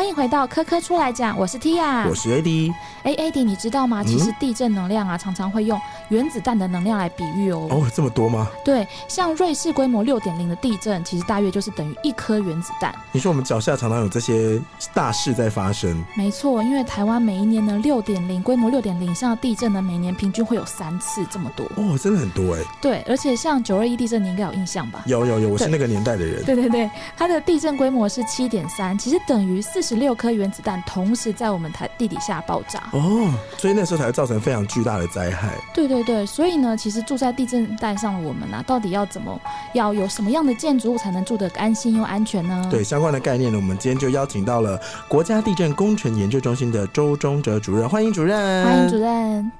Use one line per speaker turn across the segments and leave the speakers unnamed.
欢迎回到科科出来讲，我是 Tia，
我是 AD。
哎，AD，你知道吗？其实地震能量啊，常常会用原子弹的能量来比喻哦。
哦，这么多吗？
对，像瑞士规模六点零的地震，其实大约就是等于一颗原子弹。
你说我们脚下常常有这些大事在发生？
没错，因为台湾每一年呢，六点零规模六点零以上的地震呢，每年平均会有三次这么多。
哦，真的很多哎。
对，而且像九二一地震，你应该有印象吧？
有有有，我是那个年代的人。
对对对，它的地震规模是七点三，其实等于四十六颗原子弹同时在我们台地底下爆炸。
哦，所以那时候才会造成非常巨大的灾害。
对对对，所以呢，其实住在地震带上的我们呢，到底要怎么，要有什么样的建筑物才能住得安心又安全呢？
对相关的概念呢，我们今天就邀请到了国家地震工程研究中心的周忠哲主任，欢迎主任，
欢迎主任。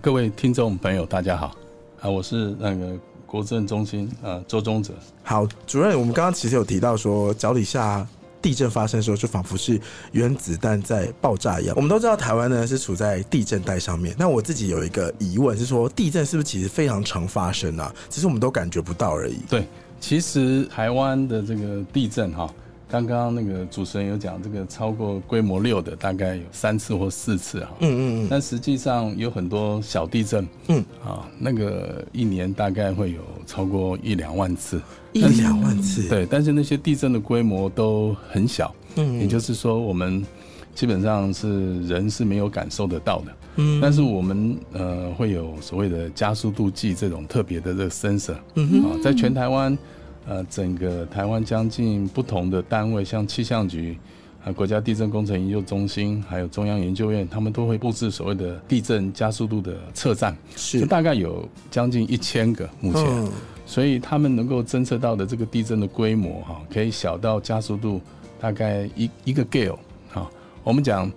各位听众朋友，大家好，啊，我是那个国政中心啊周忠哲。
好，主任，我们刚刚其实有提到说脚底下。地震发生的时候，就仿佛是原子弹在爆炸一样。我们都知道台湾呢是处在地震带上面。那我自己有一个疑问是说，地震是不是其实非常常发生啊？只是我们都感觉不到而已。
对，其实台湾的这个地震哈。刚刚那个主持人有讲，这个超过规模六的大概有三次或四次哈。嗯嗯嗯。但实际上有很多小地震。嗯。啊，那个一年大概会有超过一两万次。
一两万次。
对，但是那些地震的规模都很小。嗯。也就是说，我们基本上是人是没有感受得到的。嗯。但是我们呃会有所谓的加速度计这种特别的这个 sensor。嗯哼。啊，在全台湾。呃，整个台湾将近不同的单位，像气象局、啊国家地震工程研究中心，还有中央研究院，他们都会布置所谓的地震加速度的测站，
是。
大概有将近一千个目前，所以他们能够侦测到的这个地震的规模哈，可以小到加速度大概一一个 gale 啊。我们讲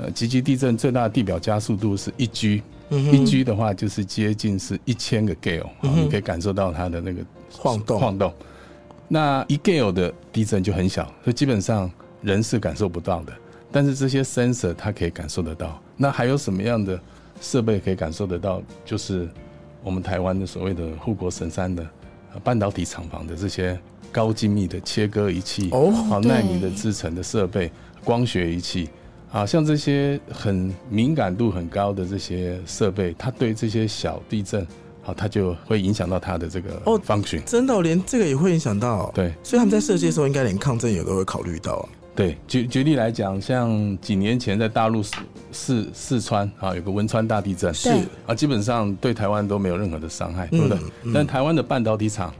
呃，极级地震最大的地表加速度是一 G，一 G 的话就是接近是一千个 gale，你可以感受到它的那个
晃动
晃动。那一 gale 的地震就很小，所以基本上人是感受不到的。但是这些 sensor 它可以感受得到。那还有什么样的设备可以感受得到？就是我们台湾的所谓的护国神山的半导体厂房的这些高精密的切割仪器，哦，好纳米的制成的设备，光学仪器，啊，像这些很敏感度很高的这些设备，它对这些小地震。哦，它就会影响到它的这个哦方群，
真的连这个也会影响到。
对，
所以他们在设计的时候，应该连抗震也都会考虑到啊。
对，举举例来讲，像几年前在大陆四四四川啊，有个汶川大地震，
是
啊，基本上对台湾都没有任何的伤害，对不对？但台湾的半导体厂。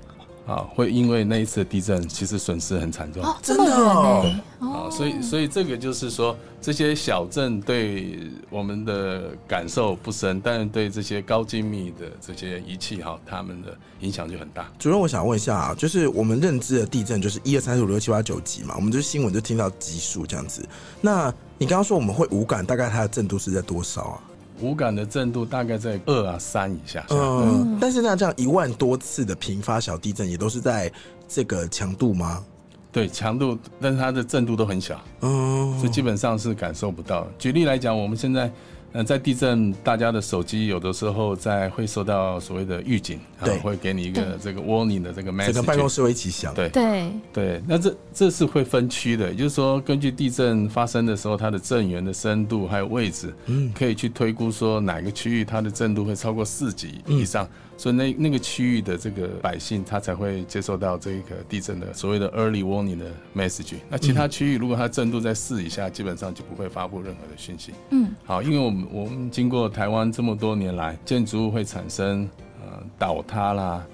啊，会因为那一次的地震，其实损失很惨重。
哦，真的哦。
啊，所以所以这个就是说，这些小镇对我们的感受不深，但是对这些高精密的这些仪器哈，他们的影响就很大。
主任，我想问一下啊，就是我们认知的地震就是一二三四五六七八九级嘛，我们就新闻就听到级数这样子。那你刚刚说我们会无感，大概它的震度是在多少啊？
无感的震度大概在二啊三以下。
嗯，但是那这样一万多次的频发小地震，也都是在这个强度吗？
对，强度，但是它的震度都很小，嗯，所以基本上是感受不到。举例来讲，我们现在。嗯，在地震，大家的手机有的时候在会收到所谓的预警，
对，
会给你一个这个 warning 的这个 message，
整个办公室会一起响。
对。
对。
对，那这这是会分区的，也就是说，根据地震发生的时候，它的震源的深度还有位置，嗯，可以去推估说哪个区域它的震度会超过四级以上。所以那那个区域的这个百姓，他才会接受到这个地震的所谓的 early warning 的 message。那其他区域如果它震度在四以下，基本上就不会发布任何的讯息。嗯，好，因为我们我们经过台湾这么多年来，建筑物会产生呃倒塌啦、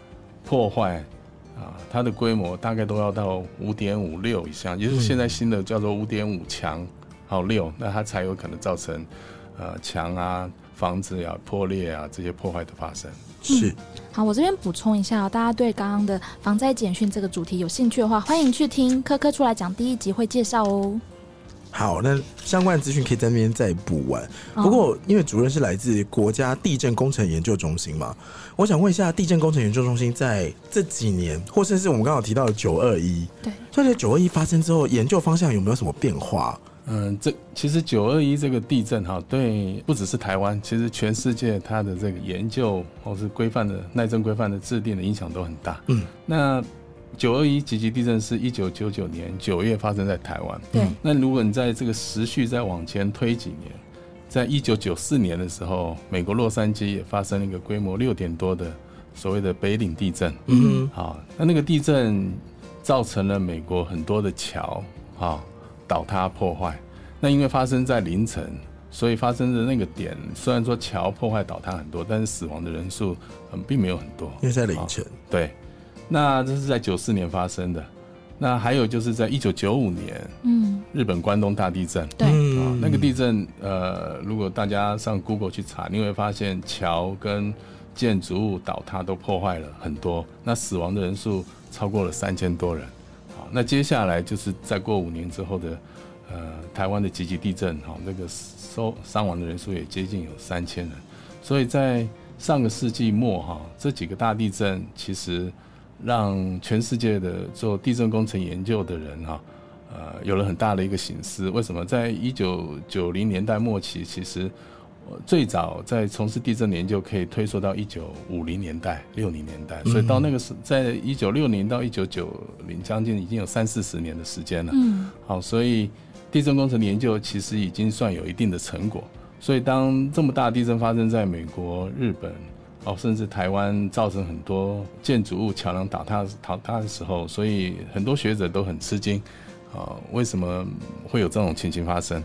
破坏啊，它的规模大概都要到五点五六以上，也就是现在新的叫做五点五强，好六，那它才有可能造成呃墙啊、房子呀破裂啊这些破坏的发生。
是，
好，我这边补充一下，大家对刚刚的防灾简讯这个主题有兴趣的话，欢迎去听科科出来讲第一集会介绍哦。
好，那相关的资讯可以在那边再补完。不过，因为主任是来自国家地震工程研究中心嘛，我想问一下，地震工程研究中心在这几年，或甚至我们刚好提到的九二一，
对，
在九二一发生之后，研究方向有没有什么变化？
嗯，这其实九二一这个地震哈，对不只是台湾，其实全世界它的这个研究或是规范的耐震规范的制定的影响都很大。嗯，那九二一级级地震是一九九九年九月发生在台湾。
对，
那如果你在这个时序再往前推几年，在一九九四年的时候，美国洛杉矶也发生了一个规模六点多的所谓的北岭地震。
嗯
好，那那个地震造成了美国很多的桥啊倒塌破坏。那因为发生在凌晨，所以发生的那个点虽然说桥破坏倒塌很多，但是死亡的人数嗯并没有很多。
因为在凌晨，
对，那这是在九四年发生的。那还有就是在一九九五年
嗯，
日本关东大地震。
对，
啊，那个地震，呃，如果大家上 Google 去查，你会发现桥跟建筑物倒塌都破坏了很多，那死亡的人数超过了三千多人。那接下来就是再过五年之后的，呃，台湾的几级地震，哈，那个收伤亡的人数也接近有三千人。所以在上个世纪末，哈，这几个大地震其实让全世界的做地震工程研究的人，哈，呃，有了很大的一个醒思。为什么？在一九九零年代末期，其实最早在从事地震研究可以推溯到一九五零年代、六零年代，所以到那个时，在一九六零到一九九零，将近已经有三四十年的时间了。
嗯，
好，所以地震工程的研究其实已经算有一定的成果。所以当这么大地震发生在美国、日本，哦，甚至台湾，造成很多建筑物、桥梁倒塌、倒塌的时候，所以很多学者都很吃惊，啊，为什么会有这种情形发生？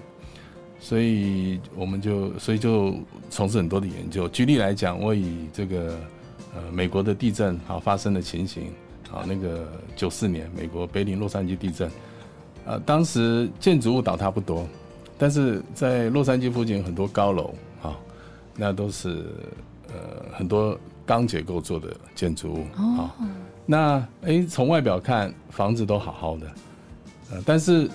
所以我们就，所以就从事很多的研究。举例来讲，我以这个呃美国的地震好发生的情形，好那个九四年美国北岭洛杉矶地震，呃，当时建筑物倒塌不多，但是在洛杉矶附近很多高楼啊，那都是呃很多钢结构做的建筑物啊。那诶，从外表看房子都好好的，呃，但是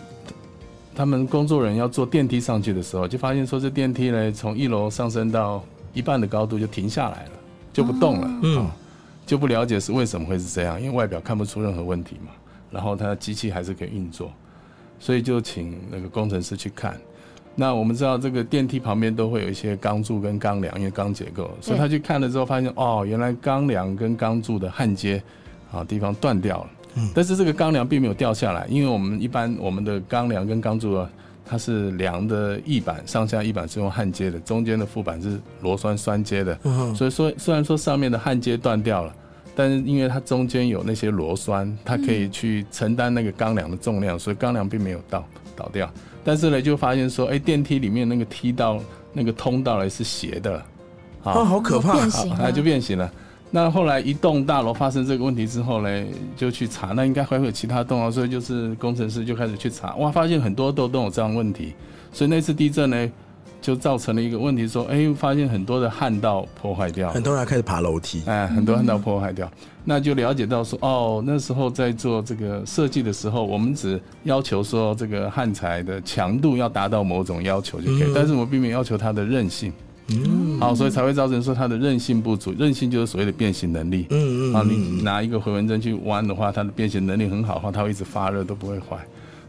他们工作人员要坐电梯上去的时候，就发现说这电梯呢从一楼上升到一半的高度就停下来了，就不动了，
嗯。
啊，就不了。解是为什么会是这样，因为外表看不出任何问题嘛，然后它机器还是可以运作，所以就请那个工程师去看。那我们知道这个电梯旁边都会有一些钢柱跟钢梁，因为钢结构，所以他去看了之后发现，哦，原来钢梁跟钢柱的焊接啊地方断掉了。但是这个钢梁并没有掉下来，因为我们一般我们的钢梁跟钢柱啊，它是梁的翼板上下翼板是用焊接的，中间的副板是螺栓栓接的。
嗯
所以说虽然说上面的焊接断掉了，但是因为它中间有那些螺栓，它可以去承担那个钢梁的重量，所以钢梁并没有倒倒掉。但是呢，就发现说，哎，电梯里面那个梯道那个通道呢是斜的了，
啊，好可怕
变！形
好，
了
它就变形了。那后来一栋大楼发生这个问题之后呢，就去查，那应该还会有其他栋啊，所以就是工程师就开始去查，哇，发现很多栋都有这样问题，所以那次地震呢，就造成了一个问题，说，哎，发现很多的焊道破坏掉，
很多人开始爬楼梯，
哎，很多焊道破坏掉，那就了解到说，哦，那时候在做这个设计的时候，我们只要求说这个焊材的强度要达到某种要求就可以，但是我们并没有要求它的韧性。
嗯
好，所以才会造成说它的韧性不足，韧性就是所谓的变形能力。
嗯嗯
啊，你拿一个回纹针去弯的话，它的变形能力很好的话，它会一直发热都不会坏。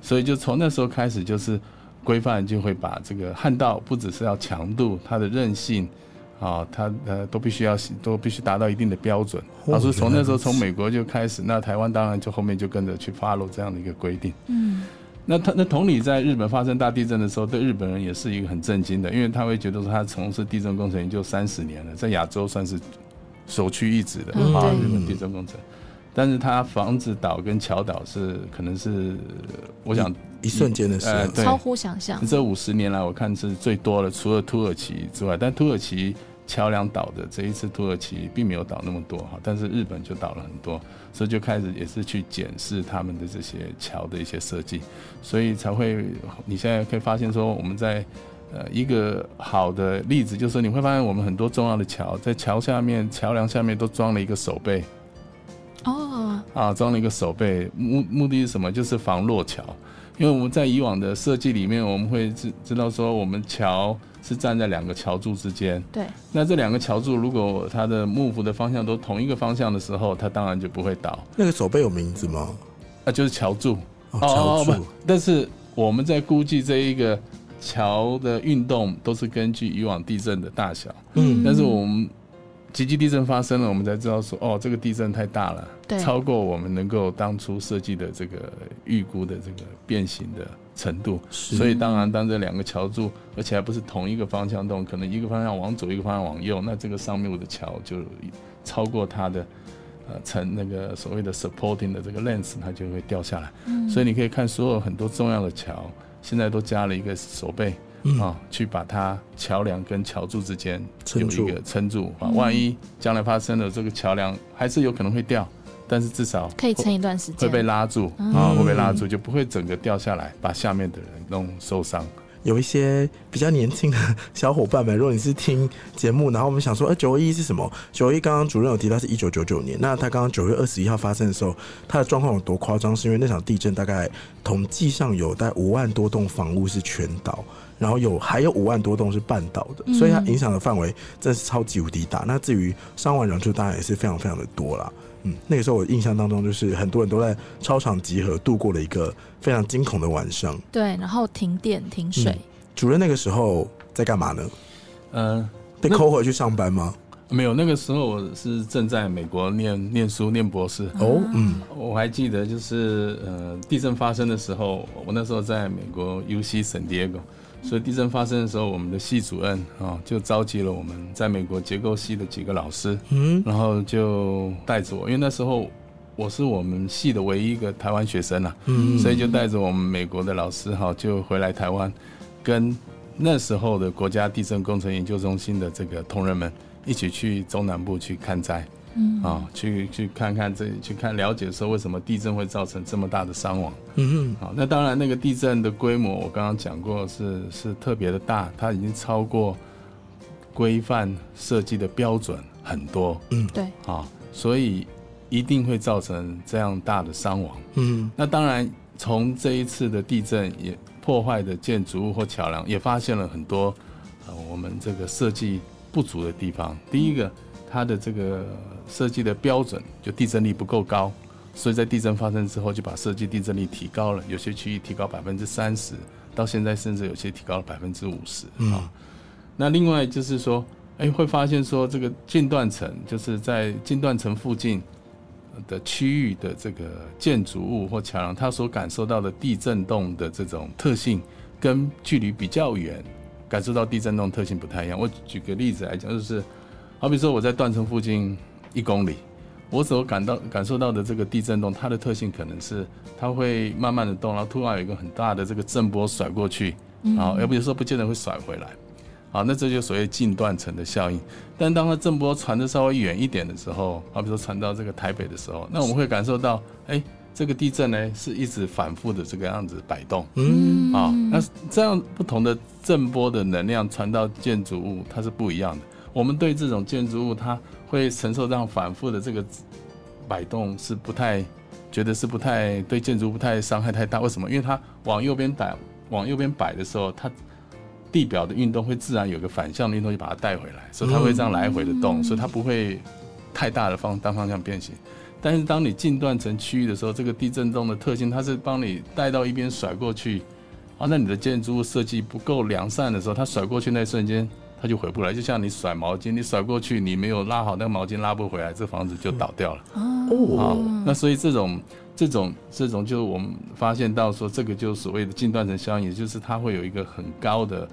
所以就从那时候开始，就是规范就会把这个焊道不只是要强度，它的韧性。啊，它呃都必须要都必须达到一定的标准。
哦
啊，所以从那时候从美国就开始，那台湾当然就后面就跟着去 follow 这样的一个规定。
嗯，
那他那同理，在日本发生大地震的时候，对日本人也是一个很震惊的，因为他会觉得说他从事地震工程研究三十年了，在亚洲算是首屈一指的啊，
嗯
日本地震工程。但是他房子倒跟桥倒是可能是，我想
一瞬间的事啊，
呃对
超乎想象。
这五十年来我看是最多的，除了土耳其之外，但土耳其桥梁倒的这一次土耳其并没有倒那么多哈，但是日本就倒了很多，所以就开始也是去检视他们的这些桥的一些设计，所以才会你现在可以发现说我们在。呃，一个好的例子就是你会发现，我们很多重要的桥在桥下面、桥梁下面都装了一个手背
哦，
啊，装了一个手背，目目的是什么？就是防落桥。因为我们在以往的设计里面，我们会知知道说，我们桥是站在两个桥柱之间。
对，
那这两个桥柱如果它的幕府的方向都同一个方向的时候，它当然就不会倒。
那个手背有名字吗？
啊就是桥柱。
哦，桥
不
柱，，
但是我们在估计这一个桥的运动都是根据以往地震的大小，
嗯
但是我们极级地震发生了，我们才知道说，哦，这个地震太大了，
对
超过我们能够当初设计的这个预估的这个变形的程度。所以当然，当这两个桥柱，而且还不是同一个方向动，可能一个方向往左，一个方向往右，那这个上面我的桥就超过它的呃层那个所谓的 supporting 的这个 length，它就会掉下来。
嗯
所以你可以看所有很多重要的桥，现在都加了一个手背。
嗯
啊、去把它桥梁跟桥柱之间有一个撑住啊，
嗯
万一将来发生了这个桥梁还是有可能会掉，但是至少
可以撑一段时间，
会被拉住
嗯
啊，会被拉住，就不会整个掉下来，把下面的人弄受伤。
有一些比较年轻的小伙伴们，如果你是听节目，然后我们想说，呃，九二一是什么？九二一刚刚主任有提到是一九九九年，那他刚刚九月二十一号发生的时候，他的状况有多夸张？是因为那场地震大概统计上有大概五万多栋房屋是全倒，然后有还有五万多栋是半倒的，所以它影响的范围真是超级无敌大。那至于伤亡人数，当然也是非常非常的多啦。嗯，那个时候我印象当中，就是很多人都在操场集合，度过了一个非常惊恐的晚上。
对，然后停电停水，
嗯主任那个时候在干嘛呢？
嗯、
被扣回去上班吗？
没有，那个时候我是正在美国念念书念博士。
哦，嗯，
我还记得，就是呃，地震发生的时候，我那时候在美国 U C 圣地亚哥，所以地震发生的时候，我们的系主任啊、就召集了我们在美国结构系的几个老师，
嗯，
然后就带着我，因为那时候我是我们系的唯一一个台湾学生啊，
嗯
所以就带着我们美国的老师哈，就回来台湾，跟那时候的国家地震工程研究中心的这个同仁们一起去中南部去看灾。
嗯
啊，去去看看这去看了解说为什么地震会造成这么大的伤亡。
嗯
好，那当然那个地震的规模我刚刚讲过是是特别的大，它已经超过规范设计的标准很多嗯
对，
啊，所以一定会造成这样大的伤亡。
嗯
那当然，从这一次的地震也破坏的建筑物或桥梁，也发现了很多呃我们这个设计不足的地方。第一个，它的这个设计的标准就地震力不够高，所以在地震发生之后就把设计地震力提高了，有些区域提高百分之三十，到现在甚至有些提高了百分之五十啊。那另外就是说，哎，会发现说这个近断层就是在近断层附近的区域的这个建筑物或桥梁，它所感受到的地震动的这种特性，跟距离比较远感受到地震动特性不太一样。我举个例子来讲，就是好比说我在断层附近一公里，我所感到感受到的这个地震动，它的特性可能是它会慢慢的动，然后突然有一个很大的这个震波甩过去，然后要不有时候不见得会甩回来。啊，那这就所谓近断层的效应。但当它震波传的稍微远一点的时候，好比说传到这个台北的时候，那我们会感受到，哎，这个地震呢是一直反复的这个样子摆动。
嗯
啊、那这样不同的震波的能量传到建筑物，它是不一样的。我们对这种建筑物，它会承受这样反复的这个摆动，是不太觉得是不太对建筑物不太伤害太大。为什么？因为它往右边摆，往右边摆的时候，它地表的运动会自然有个反向的运动就把它带回来，所以它会这样来回的动，所以它不会太大的方单方向变形。但是当你近断层区域的时候，这个地震动的特性，它是帮你带到一边甩过去，啊，那你的建筑物设计不够良善的时候，它甩过去那一瞬间，它就回不来。就像你甩毛巾，你甩过去，你没有拉好那个毛巾拉不回来，这房子就倒掉了。
哦
啊，那所以这种这种这种，就是我们发现到说，这个就是所谓的近断层效应，也就是它会有一个很高的，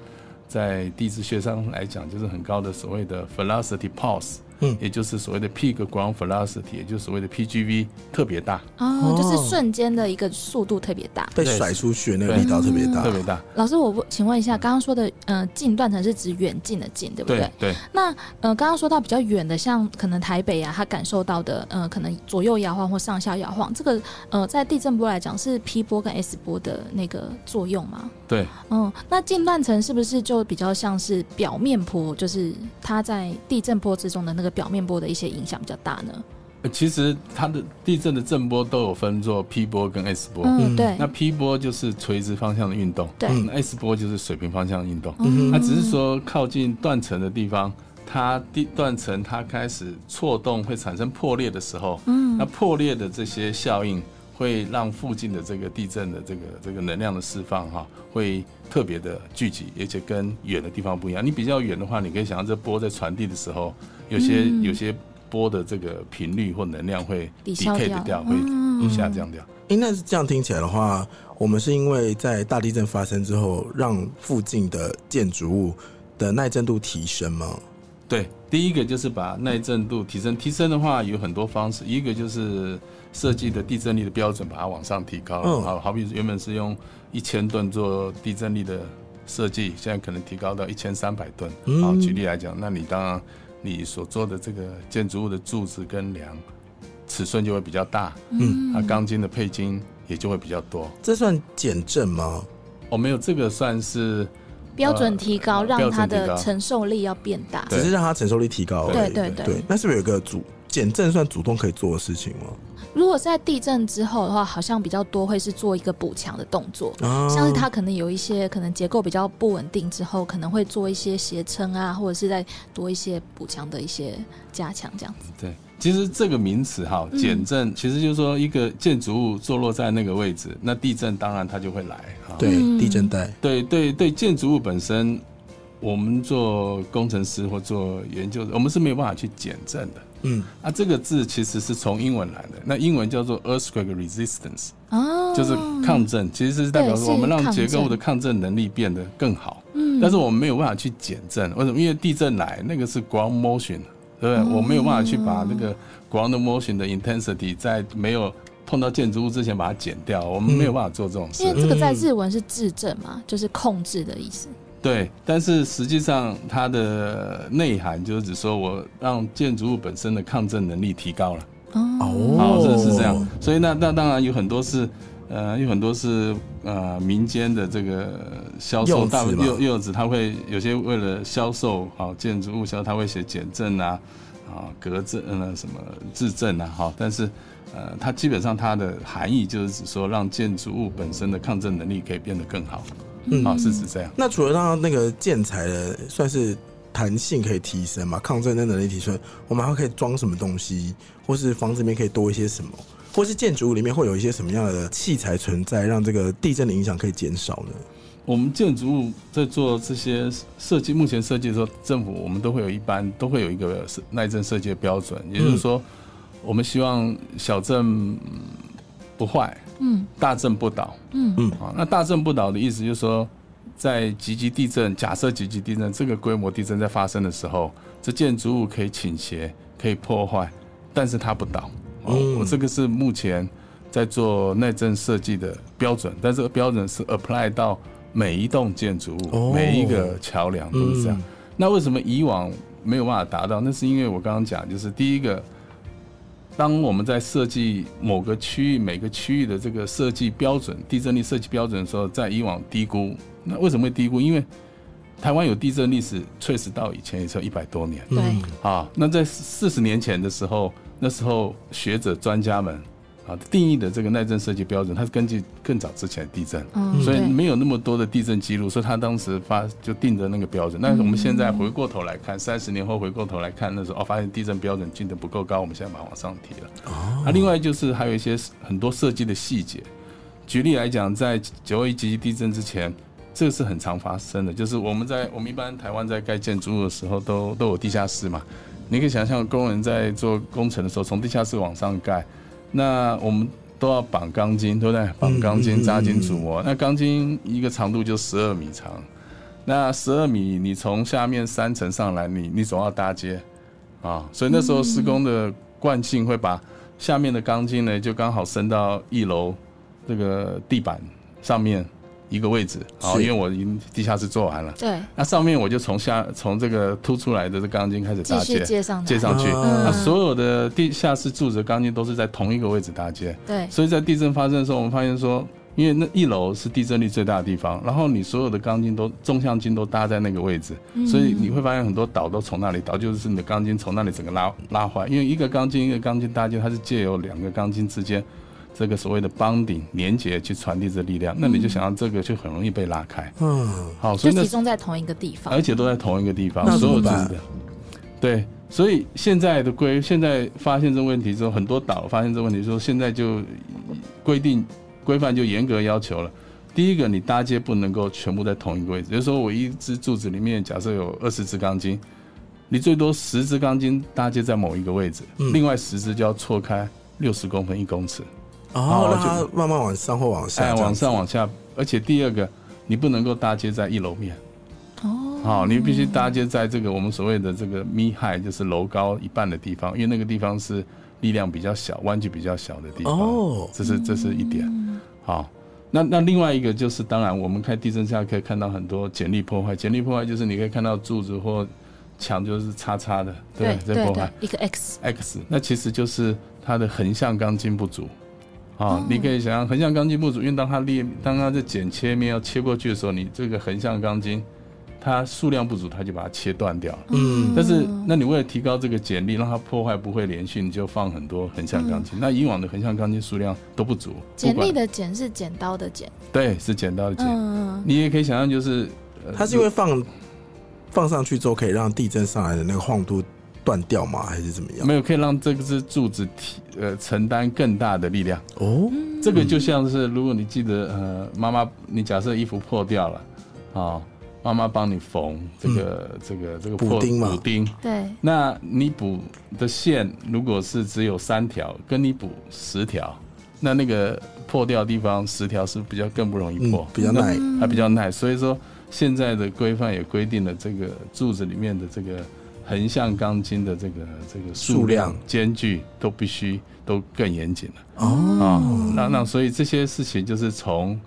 在地质学上来讲，就是很高的所谓的 velocity pulse，
嗯。
也就是所谓的 peak ground velocity，也就是所谓的 PGV 特别大，
哦，就是瞬间的一个速度特别大。
被甩出去的那个力道特别大。
特，别大。
老师，我问请问一下，刚刚说的呃近断层是指远近的近，对不对？
对对，
那呃刚刚说到比较远的，像可能台北啊，它感受到的呃可能左右摇晃或上下摇晃，这个呃在地震波来讲是 P 波跟 S 波的那个作用吗？
对，
嗯，那近断层是不是就比较像是表面波，就是它在地震波之中的那个表面波的一些影响比较大呢？
呃其实它的地震的震波都有分作 P 波跟 S 波。
嗯，对
那 P 波就是垂直方向的运动，
对，
那 S 波就是水平方向的运动。
嗯
那只是说靠近断层的地方，它地断层它开始错动会产生破裂的时候，
嗯
那破裂的这些效应会让附近的这个地震的这个这个能量的释放哈，会特别的聚集，而且跟远的地方不一样。你比较远的话，你可以想象这波在传递的时候，有些有些波的这个频率或能量会
抵消掉
掉，会下降掉。
哎，那是这样听起来的话，我们是因为在大地震发生之后，让附近的建筑物的耐震度提升吗？
对，第一个就是把耐震度提升。提升的话有很多方式，一个就是设计的地震力的标准把它往上提高。嗯，好，好比原本是用一千吨做地震力的设计，现在可能提高到一千三百吨。好，举例来讲，那你当然你所做的这个建筑物的柱子跟梁尺寸就会比较大。嗯，它钢筋的配筋也就会比较多。
这算减震吗？
哦，没有，这个算是。
标准提高，让它的承受力要变大，
只是让它承受力提高。
对对对，
那是不是有一个主减震算主动可以做的事情吗？
如果在地震之后的话，好像比较多会是做一个补强的动作，像是它可能有一些可能结构比较不稳定之后，可能会做一些斜撑啊，或者是在多一些补强的一些加强这样子。
对。其实这个名词哈，减震，其实就是说一个建筑物坐落在那个位置，那地震当然它就会来。
对，地震带。
对对对，建筑物本身，我们做工程师或做研究，我们是没有办法去减震的。嗯，啊，这个字其实是从英文来的，那英文叫做 earthquake resistance，哦，就是抗震，其实是代表说我们让结构的抗震能力变得更好。嗯，但是我们没有办法去减震，为什么？因为地震来那个是 ground motion。对不对，我没有办法去把那个 ground motion 的 intensity 在没有碰到建筑物之前把它减掉，我们没有办法做这种事。
因为这个在日文是制震嘛，就是控制的意思。
对，但是实际上它的内涵就是指说我让建筑物本身的抗震能力提高了。哦，好，这是这样。所以那那当然有很多是。呃，有很多是呃民间的这个销售大柚柚子，他会有些为了销售好建筑物销，他会写减震啊，啊隔震呃什么质震啊，哈，但是呃它基本上它的含义就是指说让建筑物本身的抗震能力可以变得更好，嗯，啊是指这样。
那除了让那个建材的算是弹性可以提升嘛，抗震的能力提升，我们还可以装什么东西，或是房子里面可以多一些什么？或是建筑物里面会有一些什么样的器材存在，让这个地震的影响可以减少呢？
我们建筑物在做这些设计，目前设计的时候，政府我们都会有一般都会有一个耐震设计的标准，也就是说，我们希望小镇不坏，嗯，大震不倒，嗯嗯，啊，那大震不倒的意思就是说，在极级地震，假设极级地震这个规模地震在发生的时候，这建筑物可以倾斜，可以破坏，但是它不倒。哦，我这个是目前在做耐震设计的标准，但这个标准是 apply 到每一栋建筑物、每一个桥梁都是这样。那为什么以往没有办法达到？那是因为我刚刚讲，就是第一个，当我们在设计某个区域、每个区域的这个设计标准、地震力设计标准的时候，在以往低估。那为什么会低估？因为台湾有地震历史，确实到以前也是一百多年。
对，
啊，那在四十年前的时候。那时候学者专家们啊定义的这个耐震设计标准，它是根据更早之前的地震，所以没有那么多的地震记录，所以他当时发就定的那个标准。那我们现在回过头来看，三十年后回过头来看，那时候哦发现地震标准定的不够高，我们现在把它往上提了。啊，另外就是还有一些很多设计的细节，举例来讲，在九二一级地震之前，这个是很常发生的，就是我们在我们一般台湾在盖建筑物的时候，都都有地下室嘛。你可以想象，工人在做工程的时候，从地下室往上盖，那我们都要绑钢筋，对不对？绑钢筋、扎紧主模。那钢筋一个长度就十二米长，那十二米，你从下面三层上来，你你总要搭接啊。所以那时候施工的惯性会把下面的钢筋呢，就刚好伸到一楼这个地板上面。一个位置，好，因为我已经地下室做完了，
对，
那上面我就从下从这个凸出来的这钢筋开始搭接，
接上
接上去，那所有的地下室柱子钢筋都是在同一个位置搭接，
对，
所以在地震发生的时候，我们发现说，因为那一楼是地震力最大的地方，然后你所有的钢筋都纵向筋都搭在那个位置，所以你会发现很多倒都从那里倒，就是你的钢筋从那里整个拉拉坏，因为一个钢筋一个钢筋搭接，它是借由两个钢筋之间。这个所谓的帮顶连接去传递这力量，那你就想到这个就很容易被拉开。嗯，好，
所以集中在同一个地方，
而且都在同一个地方，所有的对，所以现在的规，现在发现这个问题之后，很多岛发现这个问题之后，现在就规定规范就严格要求了。第一个，你搭接不能够全部在同一个位置，就是说我一支柱子里面假设有二十支钢筋，你最多十支钢筋搭接在某一个位置，另外十支就要错开六十公分一公尺，
然后让它慢慢往上或往下，
哎，往上往下。而且第二个，你不能够搭接在一楼面，哦，好，你必须搭接在这个我们所谓的这个 me high，就是楼高一半的地方，因为那个地方是力量比较小、弯距比较小的地方。哦，这是这是一点，好。那那另外一个就是，当然我们看地震下可以看到很多简历破坏。简历破坏就是你可以看到柱子或墙就是叉叉的，
对
对对，
一个 X
X，那其实就是它的横向钢筋不足。啊，你可以想象横向钢筋不足，因为当它裂，当它在剪切面要切过去的时候，你这个横向钢筋。它数量不足，它就把它切断掉了。嗯，但是那你为了提高这个剪力，让它破坏不会连续，你就放很多横向钢筋。那以往的横向钢筋数量都不足。
剪力的剪是剪刀的剪。
对，是剪刀的剪。嗯你也可以想象，就是
它是因为放放上去之后，可以让地震上来的那个晃度断掉吗？还是怎么样？
没有，可以让这个是柱子提呃承担更大的力量。哦，这个就像是如果你记得呃，妈妈，你假设衣服破掉了啊。妈妈帮你缝这个这个这个
补丁嘛？
补丁。
对。
那你补的线如果是只有三条，跟你补十条，那那个破掉的地方十条是比较更不容易破，
比较耐，
还比较耐。所以说现在的规范也规定了，这个柱子里面的这个横向钢筋的这个这个数量、间距都必须都更严谨了。哦。啊，那那所以这些事情就是从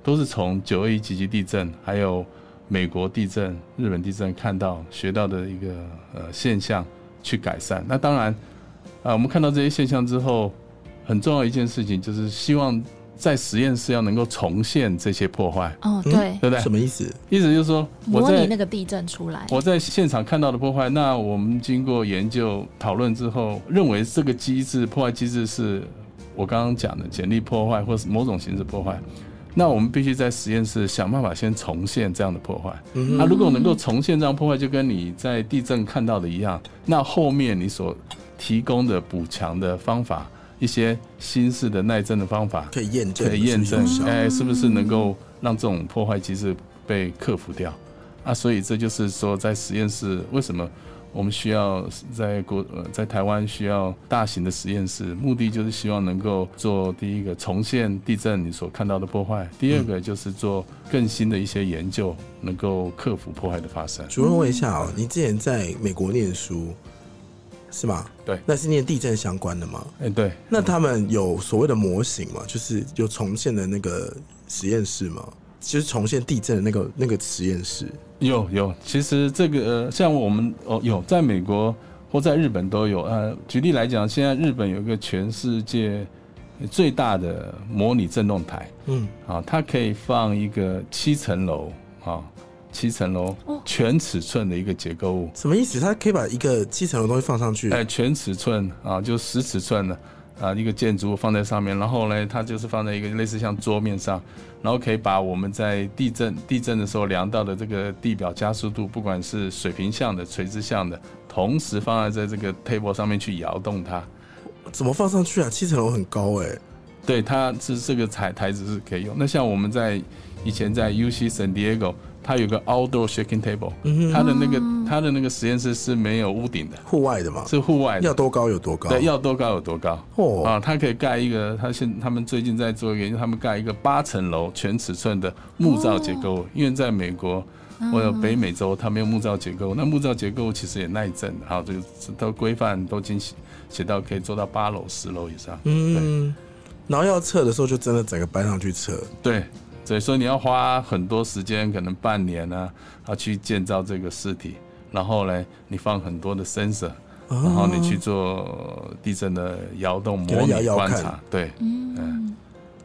都是从九二一级级地震还有。美国地震、日本地震看到学到的一个呃现象去改善。那当然，啊，我们看到这些现象之后，很重要一件事情就是希望在实验室要能够重现这些破坏。
哦，对，
对不对？
什么意思？
意思就是说，
模拟那个地震出来。
我在现场看到的破坏，那我们经过研究讨论之后，认为这个机制破坏机制是我刚刚讲的简历破坏，或是某种形式破坏。那我们必须在实验室想办法先重现这样的破坏。那如果能够重现这样破坏，就跟你在地震看到的一样，那后面你所提供的补强的方法，一些新式的耐震的方法，
可以验证，
可以验证，哎，是不是能够让这种破坏机制被克服掉？啊，所以这就是说，在实验室为什么？我们需要在国呃在台湾需要大型的实验室，目的就是希望能够做第一个重现地震你所看到的破坏，第二个就是做更新的一些研究，能够克服破坏的发生。
主任问一下哦，你之前在美国念书是吗？
对，
那是念地震相关的吗？
哎，对。
那他们有所谓的模型吗？就是有重现的那个实验室吗？就是重现地震的那个那个实验室。
有有，其实这个像我们哦有，在美国或在日本都有。呃，举例来讲，现在日本有一个全世界最大的模拟震动台，嗯，啊，它可以放一个七层楼啊，七层楼全尺寸的一个结构物。
什么意思？它可以把一个七层楼东西放上去？
哎，全尺寸啊，就十尺寸的。啊，一个建筑物放在上面，然后呢，它就是放在一个类似像桌面上，然后可以把我们在地震地震的时候量到的这个地表加速度，不管是水平向的、垂直向的，同时放在在这个 table 上面去摇动它。
怎么放上去啊？七层楼很高哎。
对，它是这个台台子是可以用。那像我们在以前在 UC San Diego。它有个 outdoor shaking table，它的那个它的那个实验室是没有屋顶的，
户外的嘛，
是户外的，
要多高有多高，
对，要多高有多高。哦，啊，它可以盖一个，它现他们最近在做研究，他们盖一个八层楼全尺寸的木造结构，因为在美国或者北美洲，它没有木造结构，那木造结构其实也耐震，好，这个都规范都经写写到可以做到八楼十楼以上。嗯，
然后要测的时候就真的整个搬上去测，
对。所以说你要花很多时间，可能半年呢，要去建造这个尸体，然后呢，你放很多的 sensor，然后你去做地震的摇动模拟观察，对，嗯，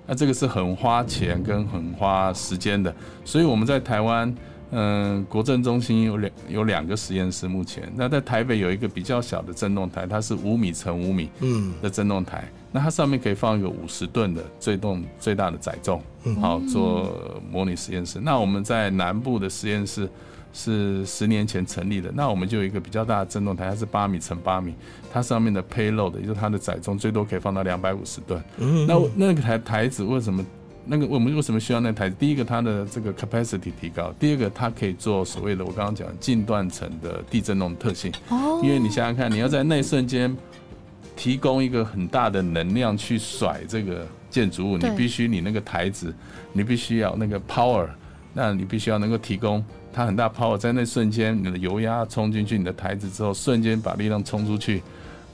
那这个是很花钱跟很花时间的。所以我们在台湾，嗯，国政中心有两有两个实验室，目前那在台北有一个比较小的震动台，它是五米乘五米嗯的震动台。那它上面可以放一个五十吨的最重最大的载重，好做模拟实验室。那我们在南部的实验室是十年前成立的，那我们就有一个比较大的振动台，它是八米乘八米，它上面的 payload 也就是它的载重最多可以放到两百五十吨。嗯，那那个台台子为什么？那个我们为什么需要那台？第一个，它的这个 capacity 提高；第二个，它可以做所谓的我刚刚讲近断层的地震动特性。哦。因为你想想看，你要在那一瞬间提供一个很大的能量去甩这个建筑物，你必须你那个台子，你必须要那个 power，那你必须要能够提供它很大 power，在那瞬间你的油压冲进去你的台子之后，瞬间把力量冲出去，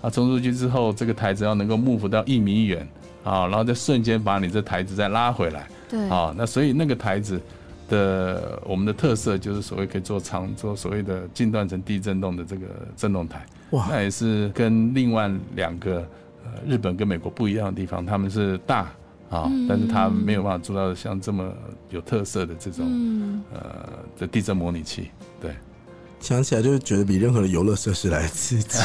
啊，冲出去之后，这个台子要能够 move 到一米远。啊，然后再瞬间把你这台子再拉回来。
对。
啊，那所以那个台子的我们的特色就是所谓可以做长做所谓的近断层地震动的这个震动台。哇。那也是跟另外两个呃日本跟美国不一样的地方，他们是大啊，但是他没有办法做到像这么有特色的这种呃的地震模拟器。对。
想起来就是觉得比任何的游乐设施来刺激，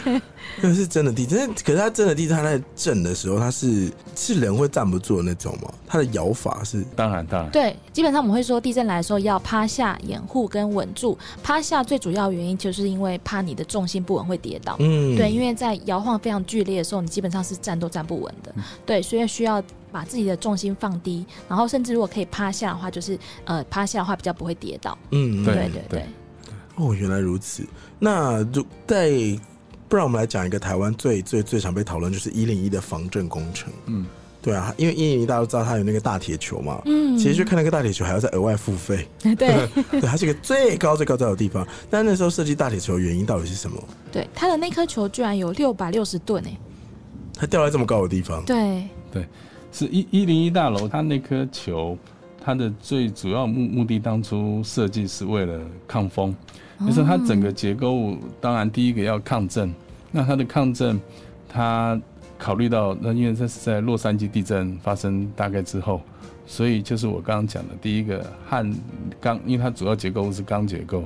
因为是真的地震。可是它真的地震，它在震的时候，它是是人会站不住的那种吗？它的摇法是？
当然，当然。
对，基本上我们会说地震来的时候要趴下掩护跟稳住。趴下最主要原因就是因为怕你的重心不稳会跌倒。嗯，对，因为在摇晃非常剧烈的时候，你基本上是站都站不稳的。对，所以需要把自己的重心放低，然后甚至如果可以趴下的话，就是呃趴下的话比较不会跌倒。嗯，对对对。
哦，原来如此。那就在不然，我们来讲一个台湾最最最常被讨论，就是一零一的防震工程。嗯，对啊，因为一零一大家都知道它有那个大铁球嘛。嗯，其实去看那个大铁球还要再额外付费。
对，
对，它是一个最高最高最高的地方。但那时候设计大铁球的原因到底是什么？
对，它的那颗球居然有六百六十吨诶，
它掉在这么高的地方。
对，
对，是一一零一大楼，它那颗球，它的最主要目目的当初设计是为了抗风。就是它整个结构物，当然第一个要抗震。那它的抗震，它考虑到那因为这是在洛杉矶地震发生大概之后，所以就是我刚刚讲的第一个焊钢，因为它主要结构物是钢结构。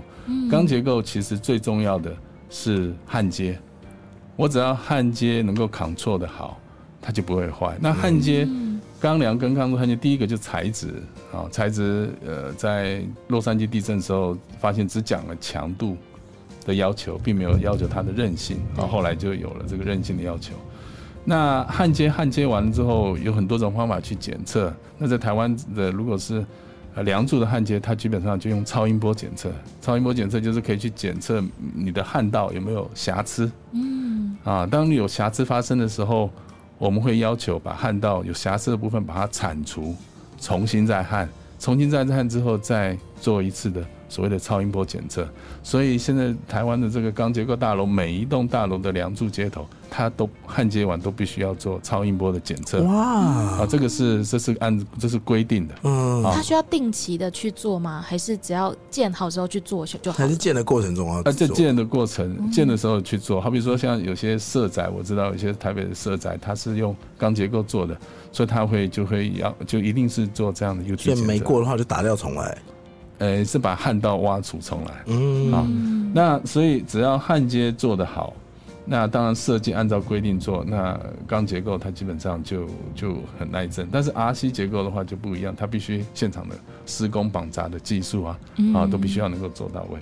钢结构其实最重要的是焊接，我只要焊接能够扛错的好，它就不会坏。那焊接。钢梁跟钢柱焊接，第一个就材质啊，材质呃，在洛杉矶地震的时候发现只讲了强度的要求，并没有要求它的韧性，啊后后来就有了这个韧性的要求。那焊接焊接完了之后，有很多种方法去检测。那在台湾的如果是呃梁柱的焊接，它基本上就用超音波检测。超音波检测就是可以去检测你的焊道有没有瑕疵。嗯。啊，当你有瑕疵发生的时候。我们会要求把焊道有瑕疵的部分把它铲除，重新再焊，重新再焊之后再做一次的。所谓的超音波检测，所以现在台湾的这个钢结构大楼，每一栋大楼的梁柱接头，它都焊接完都必须要做超音波的检测。哇！啊，这个是这是按这是规定的。
嗯，它需要定期的去做吗？还是只要建好之后去做就好？
还是建的过程中啊？啊，
在建的过程建的时候去做。好比说像有些社宅，我知道有些台北的社宅，它是用钢结构做的，所以它会就会要就一定是做这样的。
所以没过的话就打掉重来。
呃，是把焊道挖除重来，嗯，啊，那所以只要焊接做得好，那当然设计按照规定做，那钢结构它基本上就就很耐震。但是 RC 结构的话就不一样，它必须现场的施工绑扎的技术啊，啊，都必须要能够做到位。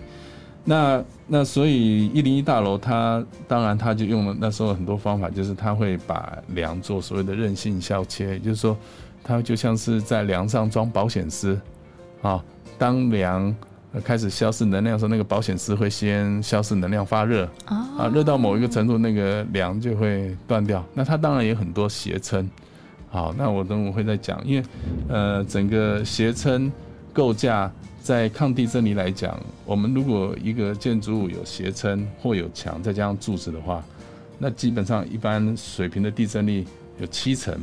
那那所以一零一大楼它当然它就用了那时候很多方法，就是它会把梁做所谓的韧性削切，也就是说它就像是在梁上装保险丝，啊。当梁开始消失能量的时候，那个保险丝会先消失能量发热啊，热到某一个程度，那个梁就会断掉。那它当然有很多斜撑，好，那我等我会再讲，因为呃，整个斜撑构架在抗地震力来讲，我们如果一个建筑物有斜撑或有墙，再加上柱子的话，那基本上一般水平的地震力有七成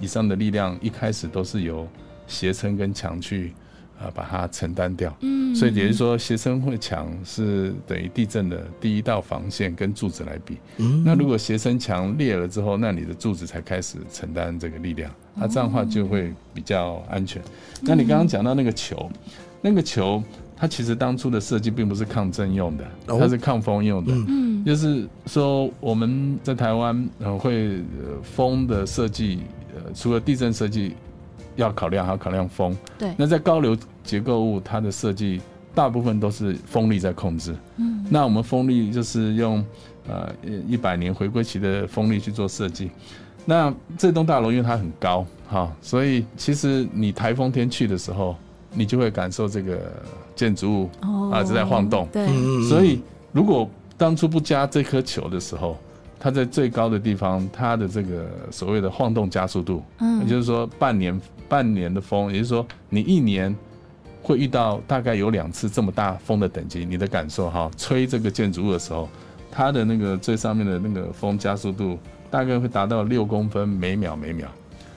以上的力量，一开始都是由斜撑跟墙去。啊，把它承担掉，嗯，所以也就是说，斜撑会墙是等于地震的第一道防线，跟柱子来比，嗯，那如果斜撑墙裂了之后，那你的柱子才开始承担这个力量，那这样的话就会比较安全。那你刚刚讲到那个球，那个球它其实当初的设计并不是抗震用的，它是抗风用的，嗯，就是说我们在台湾呃会风的设计，呃，除了地震设计。要考量，还要考量风。
对。
那在高流结构物，它的设计大部分都是风力在控制。嗯，那我们风力就是用呃一百年回归期的风力去做设计。那这栋大楼因为它很高，哈，所以其实你台风天去的时候，你就会感受这个建筑物啊在晃动。
对，
所以如果当初不加这颗球的时候，它在最高的地方，它的这个所谓的晃动加速度，嗯，也就是说半年半年的风，也就是说你一年会遇到大概有两次这么大风的等级，你的感受哈，吹这个建筑物的时候，它的那个最上面的那个风加速度。大概会达到六公分每秒每秒，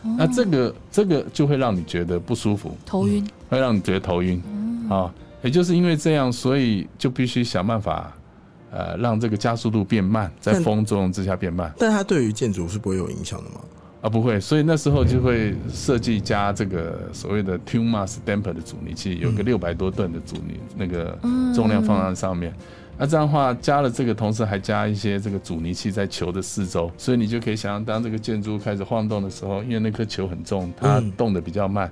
那这个这个就会让你觉得不舒服，
头晕，
会让你觉得头晕，啊，也就是因为这样，所以就必须想办法，呃，让这个加速度变慢，在风作用之下变慢。
但它对于建筑是不会有影响的吗？
啊，不会，所以那时候就会设计加这个所谓的 Tune Mass Damper 的阻尼器，有个六百多吨的阻尼，那个重量放在上面。那这样的话，加了这个，同时还加一些这个阻尼器在球的四周，所以你就可以想象，当这个建筑开始晃动的时候，因为那颗球很重，它动得比较慢。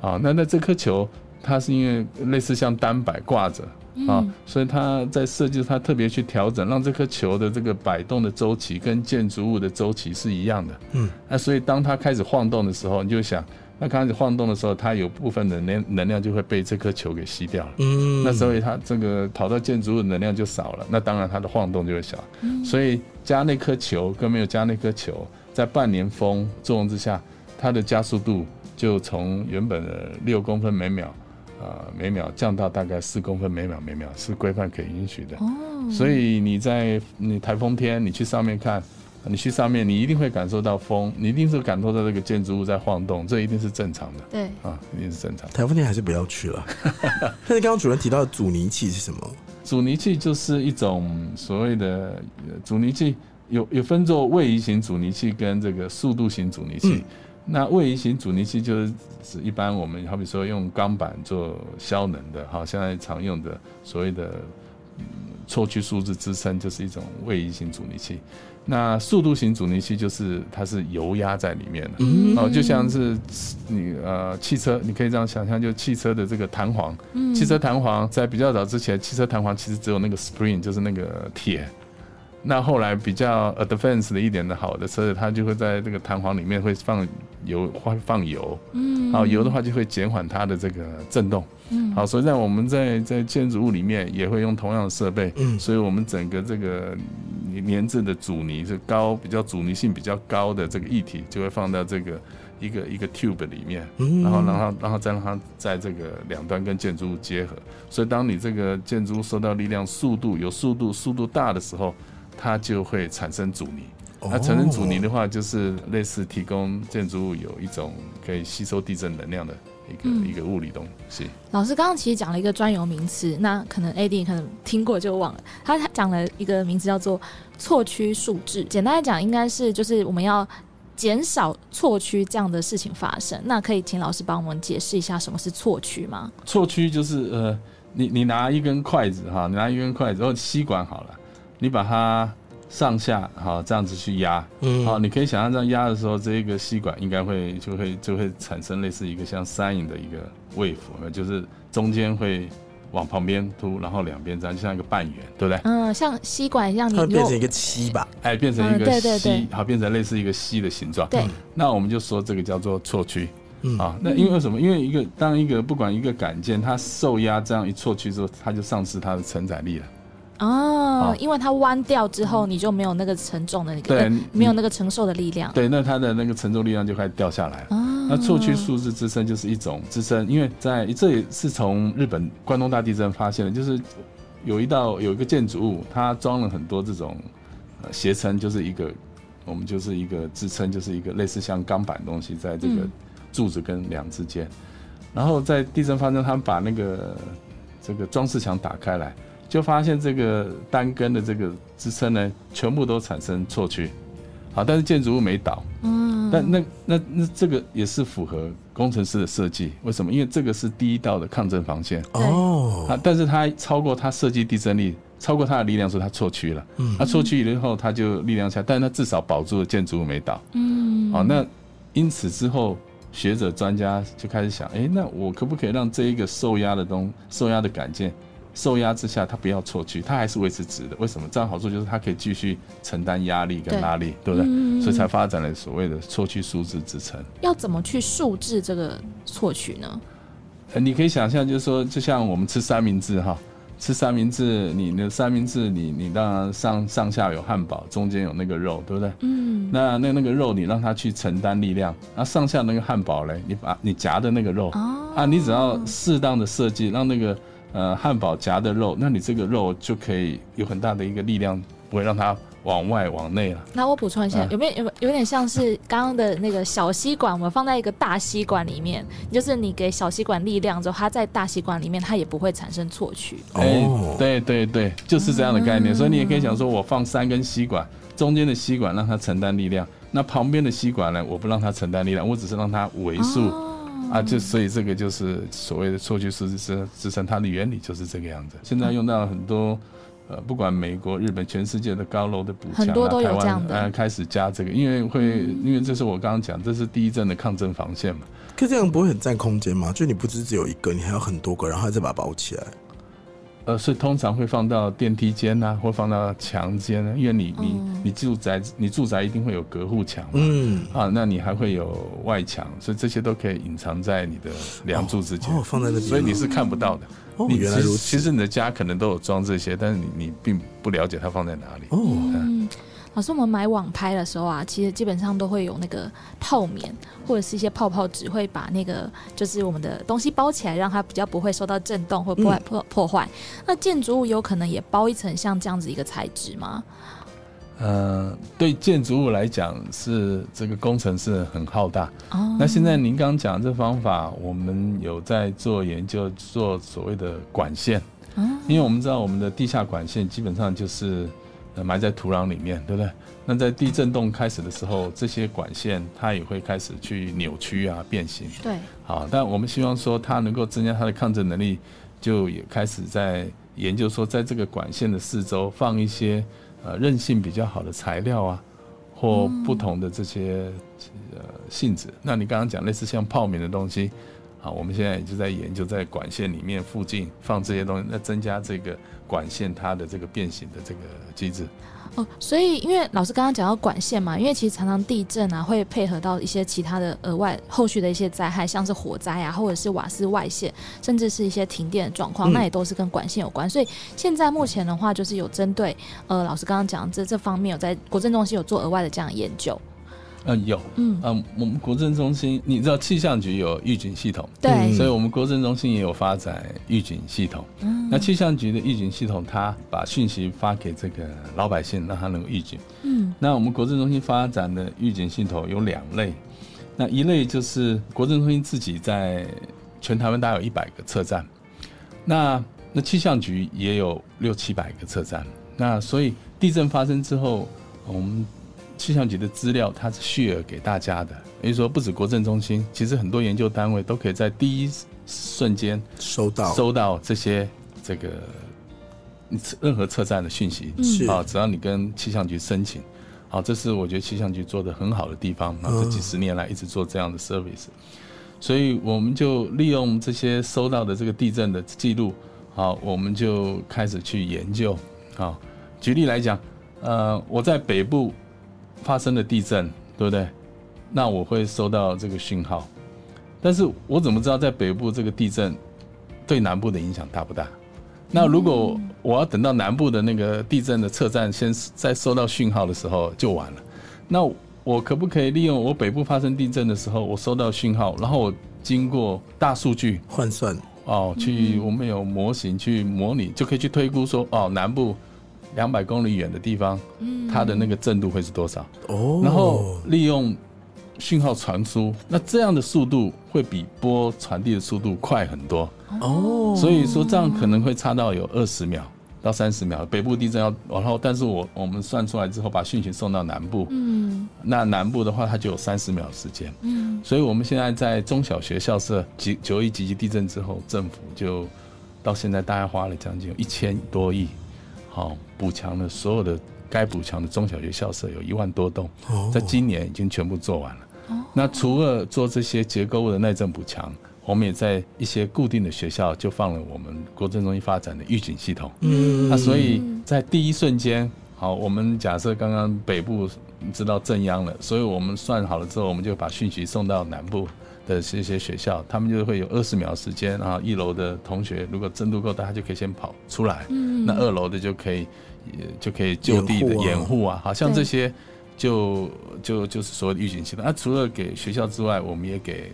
啊，那那这颗球它是因为类似像单摆挂着啊，所以它在设计它特别去调整，让这颗球的这个摆动的周期跟建筑物的周期是一样的。嗯，那所以当它开始晃动的时候，你就想。那开始晃动的时候，它有部分的能能量就会被这颗球给吸掉了。嗯，那所以它这个跑到建筑物的能量就少了，那当然它的晃动就会小。嗯，所以加那颗球跟没有加那颗球，在半年风作用之下，它的加速度就从原本的六公分每秒，啊每秒降到大概四公分每秒每秒，是规范可以允许的。哦，所以你在你台风天你去上面看。你去上面，你一定会感受到风，你一定是感受到这个建筑物在晃动，这一定是正常的。
对，
啊，一定是正常。
台风天还是不要去了。但是刚刚主任提到的阻尼器是什么？
阻尼器就是一种所谓的阻尼器，有有分作位移型阻尼器跟这个速度型阻尼器。那位移型阻尼器就是指一般我们好比说用钢板做消能的，哈，现在常用的所谓的错区数字支撑，就是一种位移型阻尼器。那速度型阻尼器就是它是油压在里面的，哦，就像是你呃汽车，你可以这样想象，就汽车的这个弹簧，汽车弹簧在比较早之前，汽车弹簧其实只有那个 spring，就是那个铁。那后来比较 advanced 的一点的好的车子，它就会在这个弹簧里面会放油，会放油，嗯，好油的话就会减缓它的这个震动，嗯，好，所以在我们在在建筑物里面也会用同样的设备，嗯，所以我们整个这个粘制的阻尼是高，比较阻尼性比较高的这个液体就会放到这个一个一个 tube 里面，嗯，然后让它然后再让它在这个两端跟建筑物结合，所以当你这个建筑物受到力量速度有速度速度大的时候。它就会产生阻尼，那产生阻尼的话，就是类似提供建筑物有一种可以吸收地震能量的一个一个物理东西。
老师刚刚其实讲了一个专有名词，那可能 AD 可能听过就忘了。他他讲了一个名字叫做错区数字，简单来讲，应该是就是我们要减少错区这样的事情发生。那可以请老师帮我们解释一下什么是错区吗？
错区就是呃，你你拿一根筷子哈，你拿一根筷子或吸管好了。你把它上下好这样子去压，好，你可以想象这样压的时候，这一个吸管应该会就会就会产生类似一个像 sin 的一个 wave，就是中间会往旁边凸，然后两边这样就像一个半圆，对不对？
嗯，像吸管一样，
它变成一个七吧？
哎，变成一个吸，好，变成类似一个吸的形状。
对，
那我们就说这个叫做错区，啊，那因为什么？因为一个当一个不管一个杆件，它受压这样一错区之后，它就丧失它的承载力了。
哦，因为它弯掉之后，你就没有那个承重的那个，对，没有那个承受的力量。
对，那它的那个承重力量就开始掉下来了。那错区数字支撑就是一种支撑，因为在这也是从日本关东大地震发现的，就是有一道有一个建筑物，它装了很多这种斜撑，就是一个我们就是一个支撑，就是一个类似像钢板东西，在这个柱子跟梁之间。然后在地震发生，他们把那个这个装饰墙打开来。就发现这个单根的这个支撑呢，全部都产生错区，好，但是建筑物没倒，嗯，但那那那这个也是符合工程师的设计，为什么？因为这个是第一道的抗震防线，哦，啊，但是它超过它设计地震力，超过它的力量，所以它错区了，嗯，它错区以后，它就力量下，但是它至少保住了建筑物没倒，嗯，好，那因此之后学者专家就开始想，哎，那我可不可以让这一个受压的东受压的杆件，受压之下它不要错去，它还是维持直的？为什么？这样好处就是它可以继续承担压力跟拉力，对不对？所以才发展了所谓的错去数字支撑。
要怎么去数字这个错取呢？
呃，你可以想象，就是说，就像我们吃三明治哈。吃三明治，你的三明治，你你当然上上下有汉堡，中间有那个肉，对不对？嗯。那那那个肉，你让它去承担力量，那上下那个汉堡嘞，你把你夹的那个肉，啊，你只要适当的设计，让那个呃汉堡夹的肉，那你这个肉就可以有很大的一个力量，不会让它。往外往内了。
那我补充一下，有没有有有点像是刚刚的那个小吸管，我们放在一个大吸管里面，就是你给小吸管力量之后，它在大吸管里面，它也不会产生错取。
哦，对对对，就是这样的概念。所以你也可以想说，我放三根吸管，中间的吸管让它承担力量，那旁边的吸管呢，我不让它承担力量，我只是让它为数啊，就所以这个就是所谓的错觉数字支撑，它的原理就是这个样子。现在用到很多。呃，不管美国、日本，全世界的高楼的补强啊，台湾呃开始加这个，因为会，因为这是我刚刚讲，这是第一阵的抗震防线嘛。
可这样不会很占空间吗？就你不只只有一个，你还有很多个，然后再把它包起来。
呃，是通常会放到电梯间呐，或放到墙间，因为你你你住宅你住宅一定会有隔户墙嘛，嗯啊，那你还会有外墙，所以这些都可以隐藏在你的梁柱之间，
哦，放在那边，
所以你是看不到的。
哦，原来如此。
其实你的家可能都有装这些，但是你你并不了解它放在哪里。哦。
老师，我们买网拍的时候啊，其实基本上都会有那个泡棉或者是一些泡泡纸，会把那个就是我们的东西包起来，让它比较不会受到震动或破坏破破坏。那建筑物有可能也包一层像这样子一个材质吗？
呃，对建筑物来讲是这个工程是很浩大。哦。那现在您刚讲这方法，我们有在做研究，做所谓的管线。因为我们知道我们的地下管线基本上就是。埋在土壤里面，对不对？那在地震动开始的时候，这些管线它也会开始去扭曲啊、变形。
对，
好，但我们希望说它能够增加它的抗震能力，就也开始在研究说，在这个管线的四周放一些呃韧性比较好的材料啊，或不同的这些呃性质。那你刚刚讲类似像泡棉的东西，好，我们现在也就在研究在管线里面附近放这些东西，那增加这个。管线它的这个变形的这个机制
哦，所以因为老师刚刚讲到管线嘛，因为其实常常地震啊会配合到一些其他的额外后续的一些灾害，像是火灾啊，或者是瓦斯外泄，甚至是一些停电的状况，那也都是跟管线有关。所以现在目前的话，就是有针对呃老师刚刚讲这这方面有在国政中心有做额外的这样研究。
嗯，有，嗯，嗯，我们国政中心，你知道气象局有预警系统，
对，
所以我们国政中心也有发展预警系统。嗯，那气象局的预警系统，它把讯息发给这个老百姓，让他能够预警。嗯，那我们国政中心发展的预警系统有两类，那一类就是国政中心自己在全台湾大概有一百个车站，那那气象局也有六七百个车站，那所以地震发生之后，我们。气象局的资料，它是 share 给大家的。也就是说，不止国政中心，其实很多研究单位都可以在第一瞬间
收到
收到这些这个任何车站的讯息。啊，只要你跟气象局申请，好，这是我觉得气象局做的很好的地方。啊这几十年来一直做这样的 service，所以我们就利用这些收到的这个地震的记录，好，我们就开始去研究。好，举例来讲，呃，我在北部。发生了地震，对不对？那我会收到这个讯号，但是我怎么知道在北部这个地震对南部的影响大不大？那如果我要等到南部的那个地震的测站先再收到讯号的时候就晚了。那我可不可以利用我北部发生地震的时候，我收到讯号，然后我经过大数据
换算
哦，去我们有模型去模拟，就可以去推估说哦，南部。两百公里远的地方，它的那个震度会是多少？哦，然后利用讯号传输，那这样的速度会比波传递的速度快很多。哦，所以说这样可能会差到有二十秒到三十秒。北部地震要，然后但是我我们算出来之后，把讯息送到南部，嗯，那南部的话，它就有三十秒时间。嗯，所以我们现在在中小学校舍，九九一级级地震之后，政府就到现在大概花了将近一千多亿。好，补强了所有的该补强的中小学校舍，有一万多栋，在今年已经全部做完了。那除了做这些结构物的耐震补强，我们也在一些固定的学校就放了我们国政中心发展的预警系统。
嗯
那所以在第一瞬间，好，我们假设刚刚北部知道正央了，所以我们算好了之后，我们就把讯息送到南部的这些学校，他们就会有二十秒时间啊，一楼的同学如果震度够大，他就可以先跑出来，
嗯。
那二楼的就可以就可以就地的
掩护啊
好像这些就就就是所谓的预警系统。那、除了给学校之外，我们也给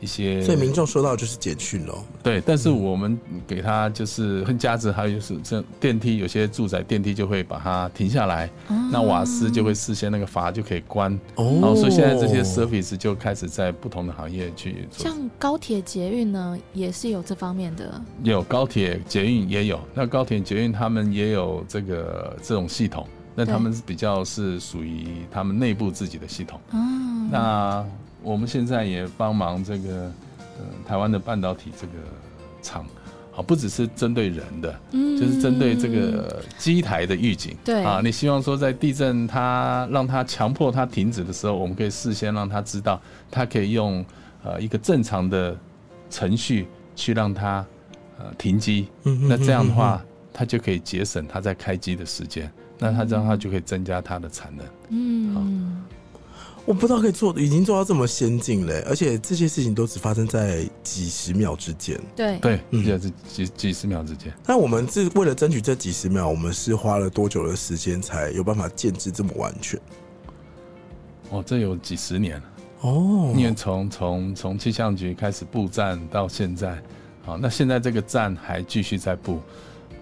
一些
所以民众收到就是简讯喽。
对，但是我们给他就是很加值，还有就是这电梯有些住宅电梯就会把它停下来，那瓦斯就会事先那个阀就可以关，
哦
然后所以现在这些 service 就开始在不同的行业去做，
像高铁捷运呢，也是有这方面的。
有高铁捷运也有，那高铁捷运他们也有这个这种系统，那他们是比较是属于他们内部自己的系统。
嗯，
那我们现在也帮忙这个，呃，台湾的半导体这个厂，啊，不只是针对人的，
嗯
就是针对这个机台的预警。
对
啊，你希望说在地震它让它强迫它停止的时候，我们可以事先让它知道，它可以用呃一个正常的程序去让它呃停机。
嗯
那这样的话，它就可以节省它在开机的时间。那它这样它就可以增加它的产能。
嗯，
我不知道可以做，已经做到这么先进嘞，而且这些事情都只发生在几十秒之间。
对，
对，
嗯
就是几几十秒之间。
那我们是为了争取这几十秒，我们是花了多久的时间才有办法建制这么完全？
哦，这有几十年了。
哦，
因为从从从气象局开始布站到现在，好，那现在这个站还继续在布。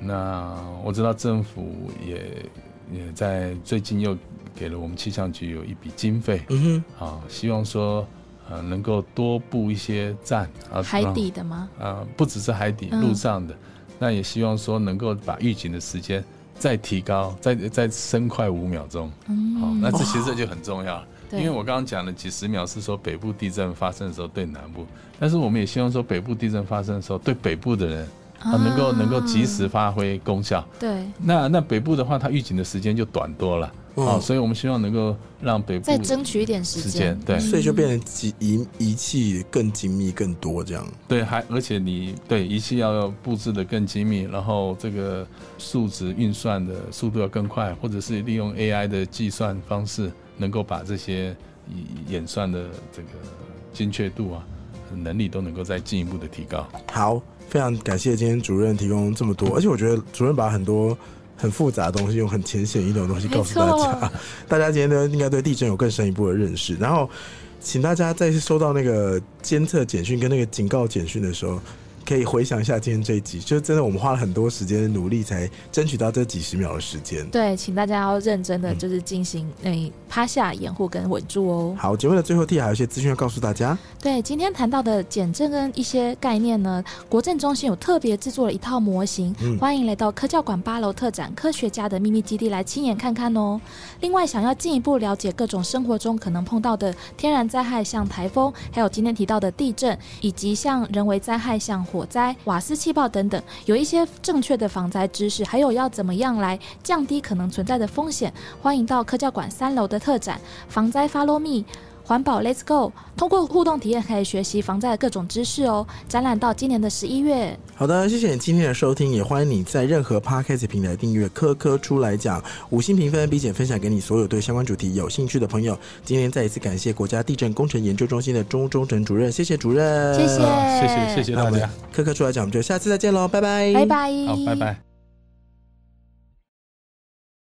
那我知道政府也也在最近又给了我们气象局有一笔经费，
嗯哼，
啊，希望说呃能够多布一些站啊，
海底的吗？
啊，不只是海底，
嗯
路上的，那也希望说能够把预警的时间再提高，再再升快五秒钟。
嗯，
好，那这其实这就很重要。
对
因为我刚刚讲了几十秒是说北部地震发生的时候对南部，但是我们也希望说北部地震发生的时候对北部的人啊能够能够及时发挥功效。
对，
那那北部的话，它预警的时间就短多了
嗯
啊，所以我们希望能够让北部
再争取一点时间，
对
所以就变成仪仪仪器更精密更多这样。
对，还而且你对仪器要布置的更精密，然后这个数值运算的速度要更快，或者是利用 AI 的计算方式，能够把这些演算的这个精确度啊能力都能够再进一步的提高。
好，非常感谢今天主任提供这么多，而且我觉得主任把很多很复杂的东西用很浅显易懂的东西告诉大家，大家今天呢应该对地震有更深一步的认识。然后，请大家在收到那个监测简讯跟那个警告简讯的时候。可以回想一下今天这一集，就是真的，我们花了很多时间努力才争取到这几十秒的时间。
对，请大家要认真的就是进行诶、趴下掩护跟稳住哦。
好，节目的最后，T 还有一些资讯要告诉大家。
对，今天谈到的减震跟一些概念呢，国政中心有特别制作了一套模型，
嗯
欢迎来到科教馆八楼特展科学家的秘密基地来亲眼看看哦。另外，想要进一步了解各种生活中可能碰到的天然灾害，像台风，还有今天提到的地震，以及像人为灾害，像火灾、瓦斯气爆等等，有一些正确的防灾知识，还有要怎么样来降低可能存在的风险，欢迎到科教馆三楼的特展防灾 Follow Me。环保 Let's Go，通过互动体验可以学习防灾的各种知识哦。展览到今年的十一月。
好的，谢谢你今天的收听，也欢迎你在任何 podcast 平台订阅“科科出来讲”，五星评分，并且分享给你所有对相关主题有兴趣的朋友。今天再一次感谢国家地震工程研究中心的钟忠诚主任，谢谢主任，
谢谢
谢谢谢谢
那我们
大家，
科科出来讲，我们就下次再见喽，拜拜，
拜拜。
好，拜拜。